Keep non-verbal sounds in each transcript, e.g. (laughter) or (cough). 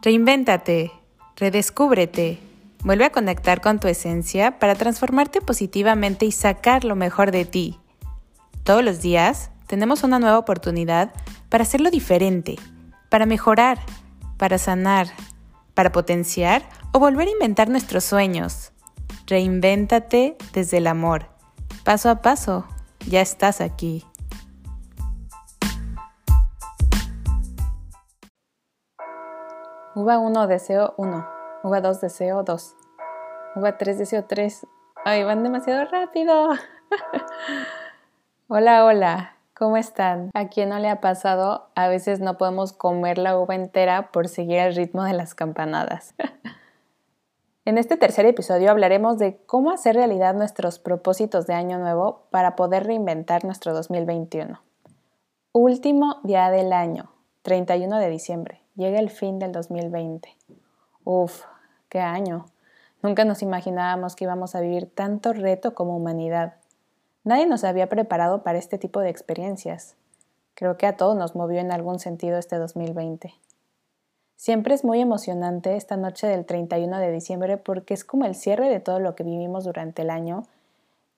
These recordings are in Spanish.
Reinvéntate, redescúbrete, vuelve a conectar con tu esencia para transformarte positivamente y sacar lo mejor de ti. Todos los días tenemos una nueva oportunidad para hacerlo diferente, para mejorar, para sanar, para potenciar o volver a inventar nuestros sueños. Reinvéntate desde el amor. Paso a paso, ya estás aquí. Uva 1, deseo 1. Uva 2, deseo 2. Uva 3, deseo 3. Ay, van demasiado rápido. (laughs) hola, hola. ¿Cómo están? ¿A quién no le ha pasado? A veces no podemos comer la uva entera por seguir el ritmo de las campanadas. (laughs) en este tercer episodio hablaremos de cómo hacer realidad nuestros propósitos de año nuevo para poder reinventar nuestro 2021. Último día del año, 31 de diciembre. Llega el fin del 2020. Uf, qué año. Nunca nos imaginábamos que íbamos a vivir tanto reto como humanidad. Nadie nos había preparado para este tipo de experiencias. Creo que a todos nos movió en algún sentido este 2020. Siempre es muy emocionante esta noche del 31 de diciembre porque es como el cierre de todo lo que vivimos durante el año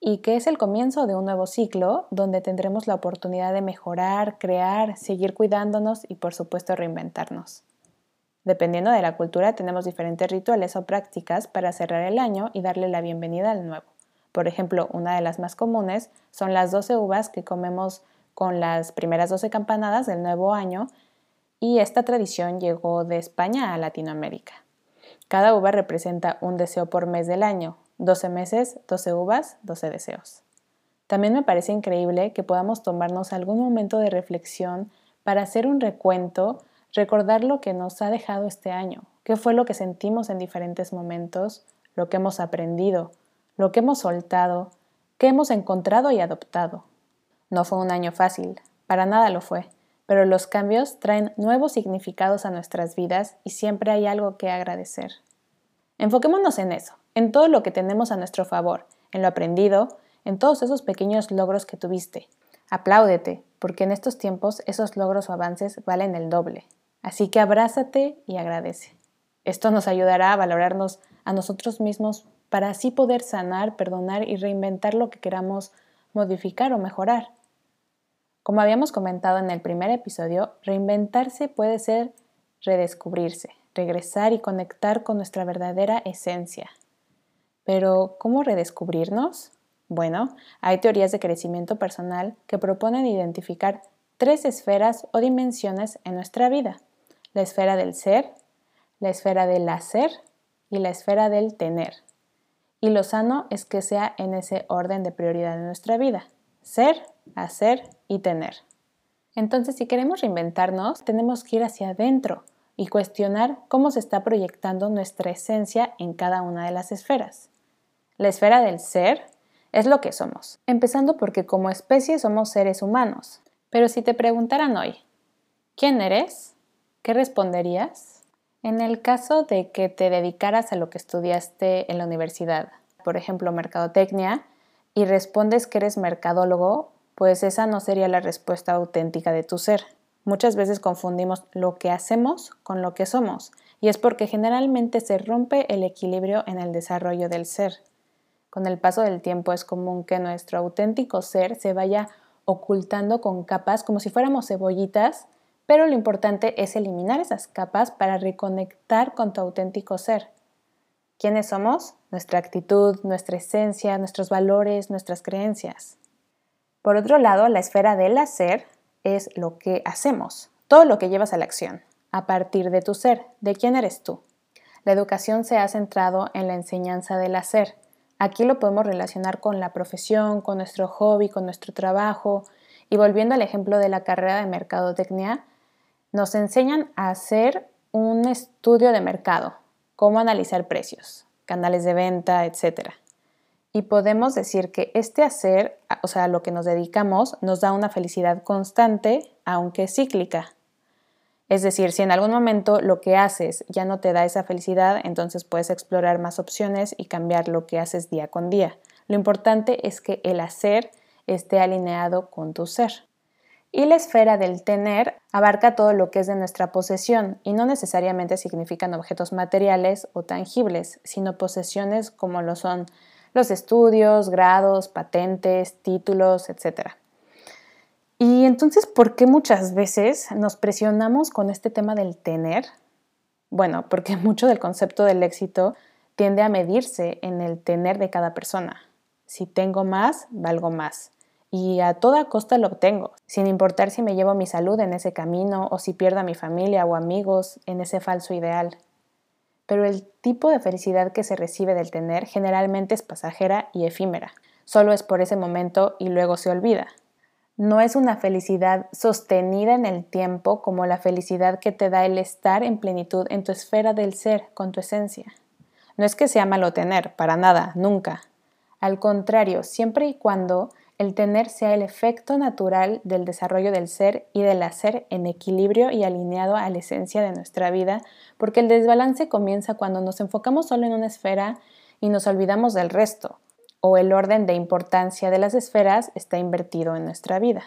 y que es el comienzo de un nuevo ciclo donde tendremos la oportunidad de mejorar, crear, seguir cuidándonos y por supuesto reinventarnos. Dependiendo de la cultura tenemos diferentes rituales o prácticas para cerrar el año y darle la bienvenida al nuevo. Por ejemplo, una de las más comunes son las 12 uvas que comemos con las primeras 12 campanadas del nuevo año y esta tradición llegó de España a Latinoamérica. Cada uva representa un deseo por mes del año, 12 meses, 12 uvas, 12 deseos. También me parece increíble que podamos tomarnos algún momento de reflexión para hacer un recuento, recordar lo que nos ha dejado este año, qué fue lo que sentimos en diferentes momentos, lo que hemos aprendido, lo que hemos soltado, qué hemos encontrado y adoptado. No fue un año fácil, para nada lo fue, pero los cambios traen nuevos significados a nuestras vidas y siempre hay algo que agradecer. Enfoquémonos en eso, en todo lo que tenemos a nuestro favor, en lo aprendido, en todos esos pequeños logros que tuviste. Apláudete, porque en estos tiempos esos logros o avances valen el doble. Así que abrázate y agradece. Esto nos ayudará a valorarnos a nosotros mismos para así poder sanar, perdonar y reinventar lo que queramos modificar o mejorar. Como habíamos comentado en el primer episodio, reinventarse puede ser redescubrirse, regresar y conectar con nuestra verdadera esencia. Pero, ¿cómo redescubrirnos? Bueno, hay teorías de crecimiento personal que proponen identificar tres esferas o dimensiones en nuestra vida. La esfera del ser, la esfera del hacer y la esfera del tener. Y lo sano es que sea en ese orden de prioridad en nuestra vida. Ser, hacer y tener. Entonces, si queremos reinventarnos, tenemos que ir hacia adentro y cuestionar cómo se está proyectando nuestra esencia en cada una de las esferas. La esfera del ser es lo que somos, empezando porque como especie somos seres humanos. Pero si te preguntaran hoy, ¿quién eres? ¿Qué responderías? En el caso de que te dedicaras a lo que estudiaste en la universidad, por ejemplo, mercadotecnia, y respondes que eres mercadólogo, pues esa no sería la respuesta auténtica de tu ser. Muchas veces confundimos lo que hacemos con lo que somos, y es porque generalmente se rompe el equilibrio en el desarrollo del ser. Con el paso del tiempo es común que nuestro auténtico ser se vaya ocultando con capas como si fuéramos cebollitas, pero lo importante es eliminar esas capas para reconectar con tu auténtico ser. ¿Quiénes somos? Nuestra actitud, nuestra esencia, nuestros valores, nuestras creencias. Por otro lado, la esfera del hacer es lo que hacemos, todo lo que llevas a la acción, a partir de tu ser, de quién eres tú. La educación se ha centrado en la enseñanza del hacer, Aquí lo podemos relacionar con la profesión, con nuestro hobby, con nuestro trabajo. Y volviendo al ejemplo de la carrera de mercadotecnia, nos enseñan a hacer un estudio de mercado, cómo analizar precios, canales de venta, etc. Y podemos decir que este hacer, o sea, lo que nos dedicamos, nos da una felicidad constante, aunque cíclica. Es decir, si en algún momento lo que haces ya no te da esa felicidad, entonces puedes explorar más opciones y cambiar lo que haces día con día. Lo importante es que el hacer esté alineado con tu ser. Y la esfera del tener abarca todo lo que es de nuestra posesión y no necesariamente significan objetos materiales o tangibles, sino posesiones como lo son los estudios, grados, patentes, títulos, etc. Y entonces, ¿por qué muchas veces nos presionamos con este tema del tener? Bueno, porque (laughs) mucho del concepto del éxito tiende a medirse en el tener de cada persona. Si tengo más, valgo más y a toda costa lo obtengo, sin importar si me llevo mi salud en ese camino o si pierdo a mi familia o amigos en ese falso ideal. Pero el tipo de felicidad que se recibe del tener generalmente es pasajera y efímera. Solo es por ese momento y luego se olvida. No es una felicidad sostenida en el tiempo como la felicidad que te da el estar en plenitud en tu esfera del ser, con tu esencia. No es que sea malo tener, para nada, nunca. Al contrario, siempre y cuando el tener sea el efecto natural del desarrollo del ser y del hacer en equilibrio y alineado a la esencia de nuestra vida, porque el desbalance comienza cuando nos enfocamos solo en una esfera y nos olvidamos del resto, o el orden de importancia de las esferas está invertido en nuestra vida.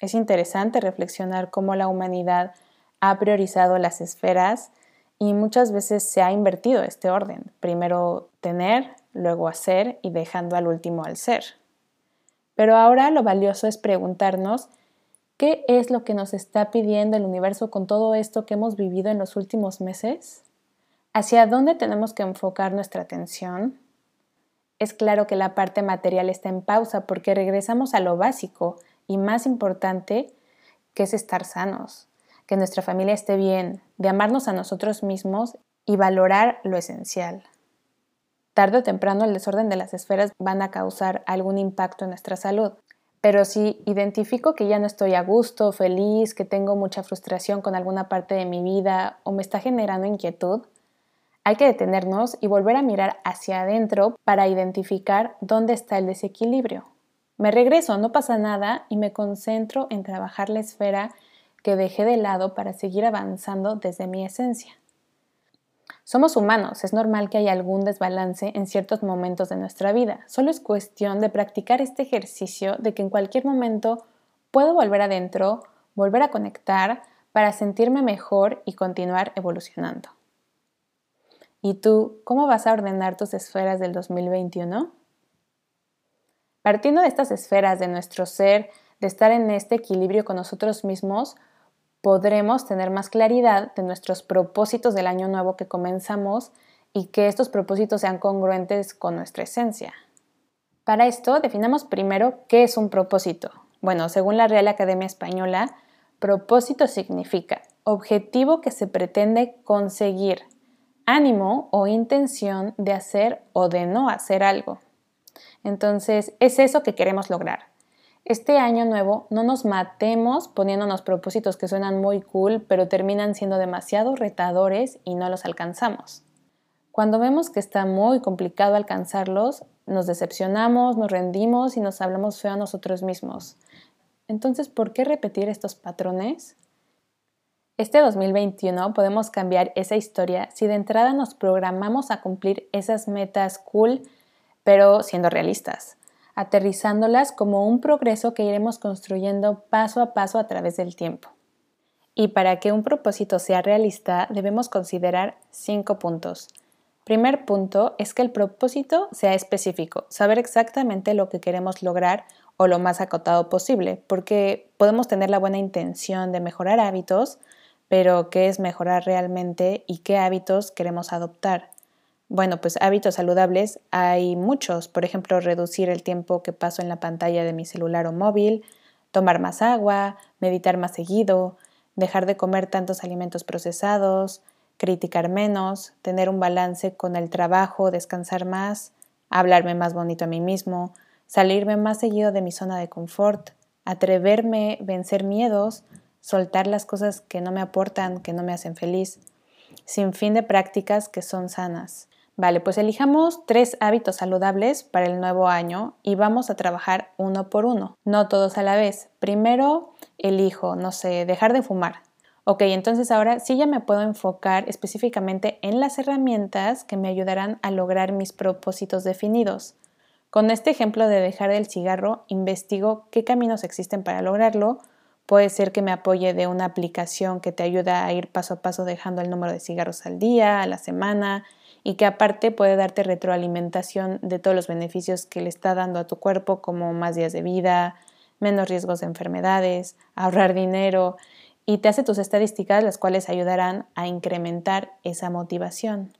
Es interesante reflexionar cómo la humanidad ha priorizado las esferas y muchas veces se ha invertido este orden, primero tener, luego hacer y dejando al último al ser. Pero ahora lo valioso es preguntarnos qué es lo que nos está pidiendo el universo con todo esto que hemos vivido en los últimos meses. ¿Hacia dónde tenemos que enfocar nuestra atención? Es claro que la parte material está en pausa porque regresamos a lo básico y más importante, que es estar sanos, que nuestra familia esté bien, de amarnos a nosotros mismos y valorar lo esencial tarde o temprano el desorden de las esferas van a causar algún impacto en nuestra salud. Pero si identifico que ya no estoy a gusto, feliz, que tengo mucha frustración con alguna parte de mi vida o me está generando inquietud, hay que detenernos y volver a mirar hacia adentro para identificar dónde está el desequilibrio. Me regreso, no pasa nada y me concentro en trabajar la esfera que dejé de lado para seguir avanzando desde mi esencia. Somos humanos, es normal que haya algún desbalance en ciertos momentos de nuestra vida. Solo es cuestión de practicar este ejercicio de que en cualquier momento puedo volver adentro, volver a conectar para sentirme mejor y continuar evolucionando. ¿Y tú, cómo vas a ordenar tus esferas del 2021? Partiendo de estas esferas de nuestro ser, de estar en este equilibrio con nosotros mismos, podremos tener más claridad de nuestros propósitos del año nuevo que comenzamos y que estos propósitos sean congruentes con nuestra esencia. Para esto, definamos primero qué es un propósito. Bueno, según la Real Academia Española, propósito significa objetivo que se pretende conseguir, ánimo o intención de hacer o de no hacer algo. Entonces, es eso que queremos lograr este año nuevo no nos matemos poniéndonos propósitos que suenan muy cool, pero terminan siendo demasiado retadores y no los alcanzamos. Cuando vemos que está muy complicado alcanzarlos, nos decepcionamos, nos rendimos y nos hablamos feo a nosotros mismos. Entonces, ¿por qué repetir estos patrones? Este 2021 podemos cambiar esa historia si de entrada nos programamos a cumplir esas metas cool, pero siendo realistas aterrizándolas como un progreso que iremos construyendo paso a paso a través del tiempo. Y para que un propósito sea realista debemos considerar cinco puntos. Primer punto es que el propósito sea específico, saber exactamente lo que queremos lograr o lo más acotado posible, porque podemos tener la buena intención de mejorar hábitos, pero ¿qué es mejorar realmente y qué hábitos queremos adoptar? Bueno, pues hábitos saludables hay muchos, por ejemplo, reducir el tiempo que paso en la pantalla de mi celular o móvil, tomar más agua, meditar más seguido, dejar de comer tantos alimentos procesados, criticar menos, tener un balance con el trabajo, descansar más, hablarme más bonito a mí mismo, salirme más seguido de mi zona de confort, atreverme, vencer miedos, soltar las cosas que no me aportan, que no me hacen feliz, sin fin de prácticas que son sanas. Vale, pues elijamos tres hábitos saludables para el nuevo año y vamos a trabajar uno por uno, no todos a la vez. Primero elijo, no sé, dejar de fumar. Ok, entonces ahora sí ya me puedo enfocar específicamente en las herramientas que me ayudarán a lograr mis propósitos definidos. Con este ejemplo de dejar el cigarro, investigo qué caminos existen para lograrlo, Puede ser que me apoye de una aplicación que te ayuda a ir paso a paso dejando el número de cigarros al día, a la semana, y que aparte puede darte retroalimentación de todos los beneficios que le está dando a tu cuerpo, como más días de vida, menos riesgos de enfermedades, ahorrar dinero, y te hace tus estadísticas, las cuales ayudarán a incrementar esa motivación.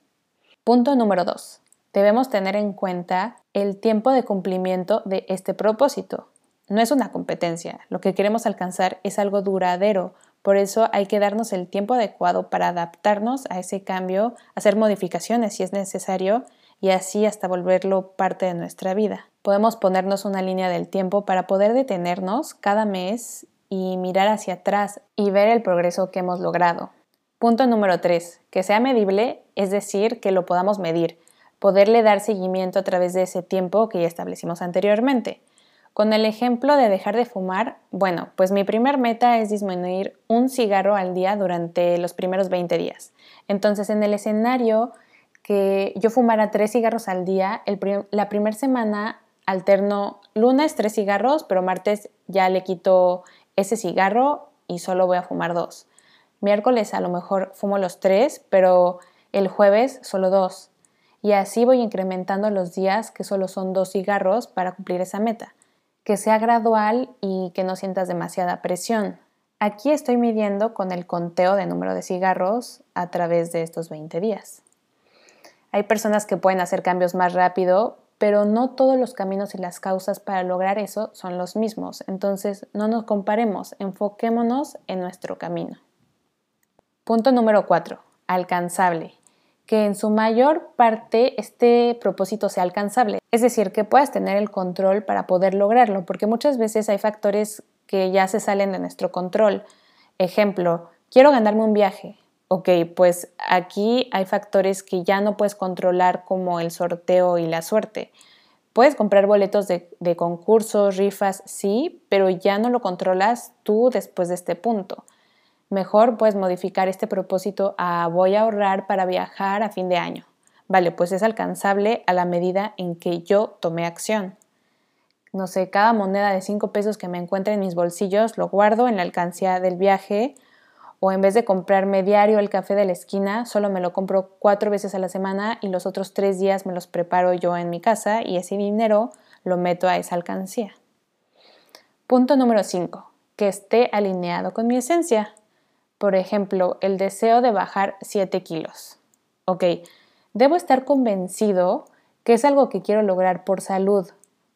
Punto número 2. Debemos tener en cuenta el tiempo de cumplimiento de este propósito. No es una competencia, lo que queremos alcanzar es algo duradero, por eso hay que darnos el tiempo adecuado para adaptarnos a ese cambio, hacer modificaciones si es necesario y así hasta volverlo parte de nuestra vida. Podemos ponernos una línea del tiempo para poder detenernos cada mes y mirar hacia atrás y ver el progreso que hemos logrado. Punto número 3. Que sea medible, es decir, que lo podamos medir, poderle dar seguimiento a través de ese tiempo que ya establecimos anteriormente. Con el ejemplo de dejar de fumar, bueno, pues mi primer meta es disminuir un cigarro al día durante los primeros 20 días. Entonces, en el escenario que yo fumara tres cigarros al día, la primera semana alterno lunes tres cigarros, pero martes ya le quito ese cigarro y solo voy a fumar dos. Miércoles a lo mejor fumo los tres, pero el jueves solo dos. Y así voy incrementando los días que solo son dos cigarros para cumplir esa meta que sea gradual y que no sientas demasiada presión. Aquí estoy midiendo con el conteo de número de cigarros a través de estos 20 días. Hay personas que pueden hacer cambios más rápido, pero no todos los caminos y las causas para lograr eso son los mismos. Entonces, no nos comparemos, enfoquémonos en nuestro camino. Punto número 4. Alcanzable que en su mayor parte este propósito sea alcanzable. Es decir, que puedas tener el control para poder lograrlo, porque muchas veces hay factores que ya se salen de nuestro control. Ejemplo, quiero ganarme un viaje. Ok, pues aquí hay factores que ya no puedes controlar como el sorteo y la suerte. Puedes comprar boletos de, de concursos, rifas, sí, pero ya no lo controlas tú después de este punto. Mejor puedes modificar este propósito a voy a ahorrar para viajar a fin de año. Vale, pues es alcanzable a la medida en que yo tomé acción. No sé, cada moneda de 5 pesos que me encuentre en mis bolsillos lo guardo en la alcancía del viaje o en vez de comprarme diario el café de la esquina, solo me lo compro cuatro veces a la semana y los otros tres días me los preparo yo en mi casa y ese dinero lo meto a esa alcancía. Punto número 5. Que esté alineado con mi esencia. Por ejemplo, el deseo de bajar 7 kilos. Ok, debo estar convencido que es algo que quiero lograr por salud,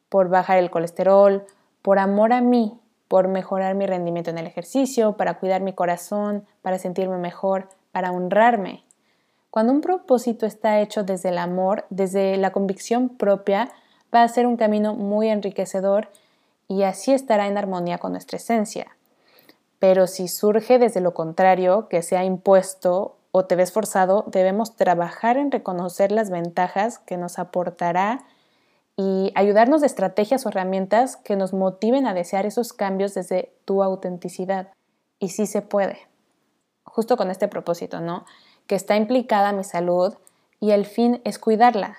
por bajar el colesterol, por amor a mí, por mejorar mi rendimiento en el ejercicio, para cuidar mi corazón, para sentirme mejor, para honrarme. Cuando un propósito está hecho desde el amor, desde la convicción propia, va a ser un camino muy enriquecedor y así estará en armonía con nuestra esencia. Pero si surge desde lo contrario, que se ha impuesto o te ves forzado, debemos trabajar en reconocer las ventajas que nos aportará y ayudarnos de estrategias o herramientas que nos motiven a desear esos cambios desde tu autenticidad. Y sí se puede. Justo con este propósito, ¿no? Que está implicada mi salud y el fin es cuidarla,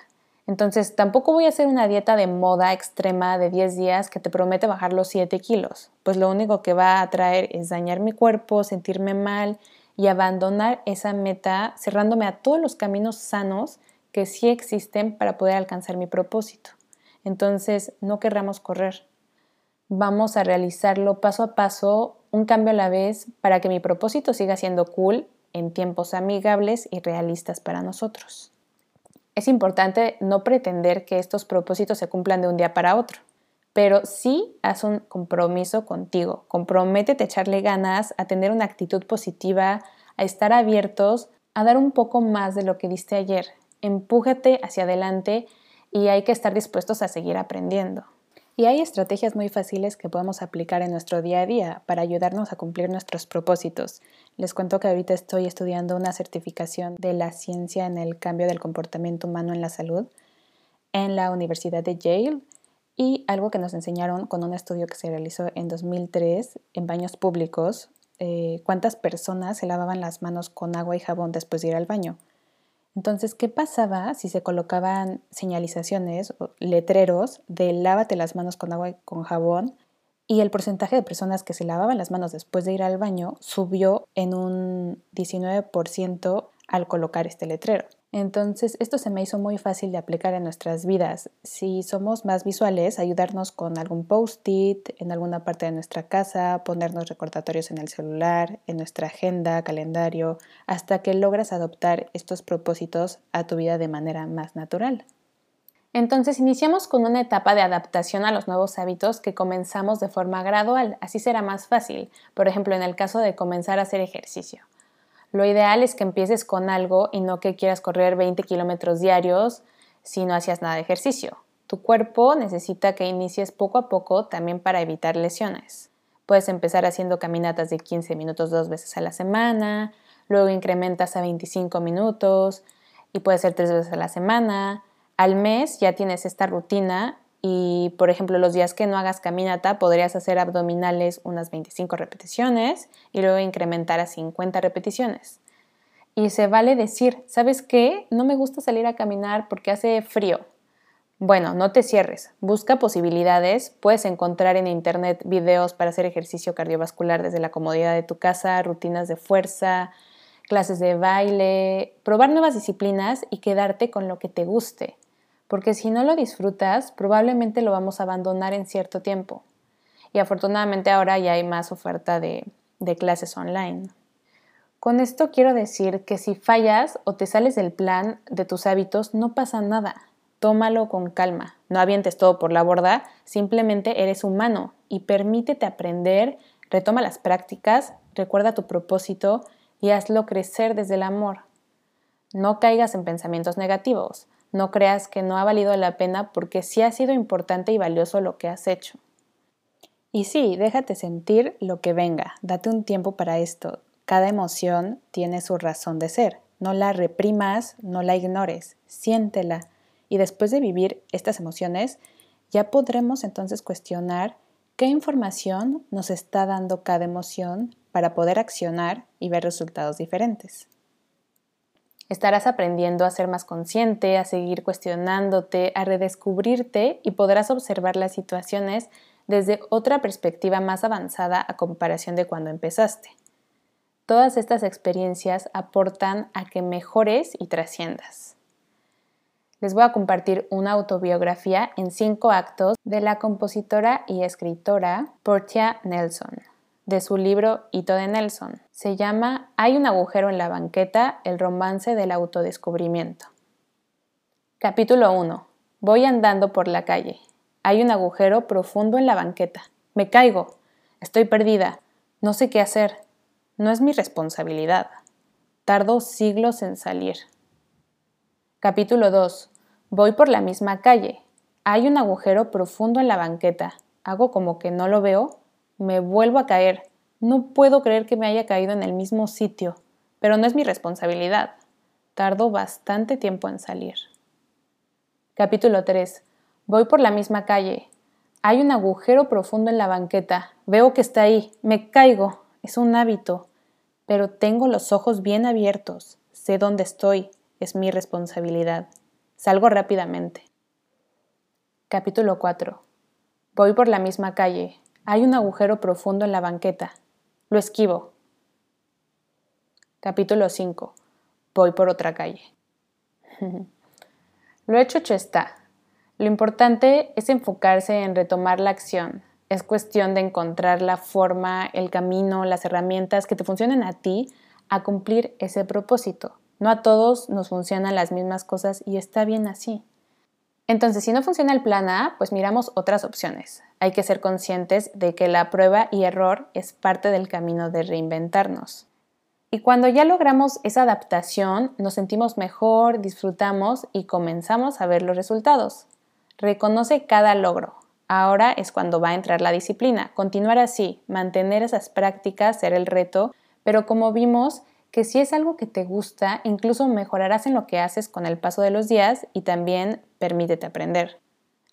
entonces, tampoco voy a hacer una dieta de moda extrema de 10 días que te promete bajar los 7 kilos, pues lo único que va a traer es dañar mi cuerpo, sentirme mal y abandonar esa meta cerrándome a todos los caminos sanos que sí existen para poder alcanzar mi propósito. Entonces, no querramos correr. Vamos a realizarlo paso a paso, un cambio a la vez, para que mi propósito siga siendo cool en tiempos amigables y realistas para nosotros. Es importante no pretender que estos propósitos se cumplan de un día para otro, pero sí haz un compromiso contigo. Comprométete a echarle ganas, a tener una actitud positiva, a estar abiertos, a dar un poco más de lo que diste ayer. Empújate hacia adelante y hay que estar dispuestos a seguir aprendiendo. Y hay estrategias muy fáciles que podemos aplicar en nuestro día a día para ayudarnos a cumplir nuestros propósitos. Les cuento que ahorita estoy estudiando una certificación de la ciencia en el cambio del comportamiento humano en la salud en la Universidad de Yale y algo que nos enseñaron con un estudio que se realizó en 2003 en baños públicos, eh, cuántas personas se lavaban las manos con agua y jabón después de ir al baño. Entonces, ¿qué pasaba si se colocaban señalizaciones o letreros de lávate las manos con agua y con jabón y el porcentaje de personas que se lavaban las manos después de ir al baño subió en un 19% al colocar este letrero. Entonces, esto se me hizo muy fácil de aplicar en nuestras vidas. Si somos más visuales, ayudarnos con algún post-it en alguna parte de nuestra casa, ponernos recordatorios en el celular, en nuestra agenda, calendario, hasta que logras adoptar estos propósitos a tu vida de manera más natural. Entonces iniciamos con una etapa de adaptación a los nuevos hábitos que comenzamos de forma gradual, así será más fácil, por ejemplo en el caso de comenzar a hacer ejercicio. Lo ideal es que empieces con algo y no que quieras correr 20 kilómetros diarios si no hacías nada de ejercicio. Tu cuerpo necesita que inicies poco a poco también para evitar lesiones. Puedes empezar haciendo caminatas de 15 minutos dos veces a la semana, luego incrementas a 25 minutos y puede ser tres veces a la semana, al mes ya tienes esta rutina y, por ejemplo, los días que no hagas caminata podrías hacer abdominales unas 25 repeticiones y luego incrementar a 50 repeticiones. Y se vale decir, ¿sabes qué? No me gusta salir a caminar porque hace frío. Bueno, no te cierres, busca posibilidades, puedes encontrar en internet videos para hacer ejercicio cardiovascular desde la comodidad de tu casa, rutinas de fuerza, clases de baile, probar nuevas disciplinas y quedarte con lo que te guste porque si no lo disfrutas, probablemente lo vamos a abandonar en cierto tiempo. Y afortunadamente ahora ya hay más oferta de, clases online. Con esto quiero decir que si fallas o te sales del plan de tus hábitos, no pasa nada. Tómalo con calma. No avientes todo por la borda, simplemente eres humano y permítete aprender, retoma las prácticas, recuerda tu propósito y hazlo crecer desde el amor. No caigas en pensamientos negativos. No creas que no ha valido la pena porque sí ha sido importante y valioso lo que has hecho. Y sí, déjate sentir lo que venga, date un tiempo para esto. Cada emoción tiene su razón de ser. No la reprimas, no la ignores, siéntela. Y después de vivir estas emociones, ya podremos entonces cuestionar qué información nos está dando cada emoción para poder accionar y ver resultados diferentes. Estarás aprendiendo a ser más consciente, a seguir cuestionándote, a redescubrirte y podrás observar las situaciones desde otra perspectiva más avanzada a comparación de cuando empezaste. Todas estas experiencias aportan a que mejores y trasciendas. Les voy a compartir una autobiografía en cinco actos de la compositora y escritora Portia Nelson de su libro Hito de Nelson. Se llama Hay un agujero en la banqueta, el romance del autodescubrimiento. Capítulo 1. Voy andando por la calle. Hay un agujero profundo en la banqueta. Me caigo. Estoy perdida. No sé qué hacer. No es mi responsabilidad. Tardo siglos en salir. Capítulo 2. Voy por la misma calle. Hay un agujero profundo en la banqueta. Hago como que no lo veo me vuelvo a caer. No puedo creer que me haya caído en el mismo sitio, pero no es mi responsabilidad. Tardo bastante tiempo en salir. Capítulo 3. Voy por la misma calle. Hay un agujero profundo en la banqueta. Veo que está ahí. Me caigo. Es un hábito. Pero tengo los ojos bien abiertos. Sé dónde estoy. Es mi responsabilidad. Salgo rápidamente. Capítulo 4. Voy por la misma calle. Hay un agujero profundo en la banqueta. Lo esquivo. Capítulo 5. Voy por otra calle. (laughs) Lo hecho hecho está. Lo importante es enfocarse en retomar la acción. Es cuestión de encontrar la forma, el camino, las herramientas que te funcionen a ti a cumplir ese propósito. No a todos nos funcionan las mismas cosas y está bien así. Entonces, si no funciona el plan A, pues miramos otras opciones. Hay que ser conscientes de que la prueba y error es parte del camino de reinventarnos. Y cuando ya logramos esa adaptación, nos sentimos mejor, disfrutamos y comenzamos a ver los resultados. Reconoce cada logro. Ahora es cuando va a entrar la disciplina. Continuar así, mantener esas prácticas será el reto, pero como vimos, que si es algo que te gusta, incluso mejorarás en lo que haces con el paso de los días y también permítete aprender.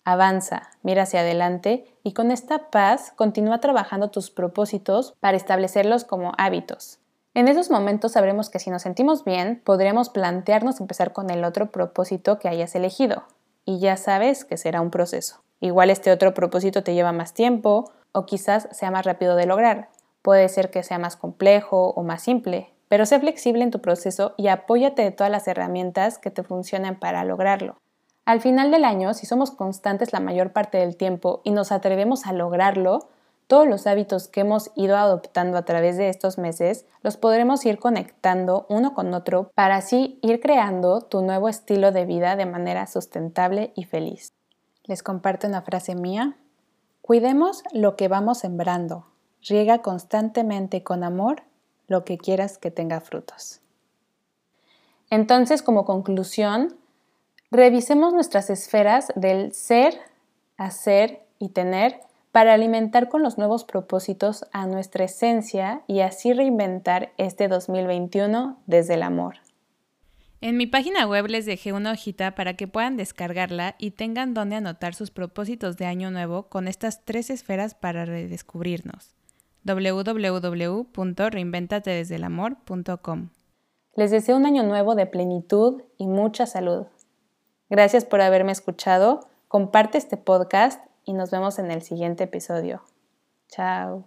Avanza, mira hacia adelante y con esta paz continúa trabajando tus propósitos para establecerlos como hábitos. En esos momentos sabremos que si nos sentimos bien, podremos plantearnos empezar con el otro propósito que hayas elegido. Y ya sabes que será un proceso. Igual este otro propósito te lleva más tiempo o quizás sea más rápido de lograr. Puede ser que sea más complejo o más simple, pero sé flexible en tu proceso y apóyate de todas las herramientas que te funcionen para lograrlo. Al final del año, si somos constantes la mayor parte del tiempo y nos atrevemos a lograrlo, todos los hábitos que hemos ido adoptando a través de estos meses los podremos ir conectando uno con otro para así ir creando tu nuevo estilo de vida de manera sustentable y feliz. Les comparto una frase mía. Cuidemos lo que vamos sembrando. Riega constantemente con amor lo que quieras que tenga frutos. Entonces, como conclusión, revisemos nuestras esferas del ser, hacer y tener para alimentar con los nuevos propósitos a nuestra esencia y así reinventar este 2021 desde el amor. En mi página web les dejé una hojita para que puedan descargarla y tengan donde anotar sus propósitos de año nuevo con estas tres esferas para redescubrirnos. www.reinventatedesdeelamor.com Les deseo un año nuevo de plenitud y mucha salud. Gracias por haberme escuchado, comparte este podcast y nos vemos en el siguiente episodio. Chao.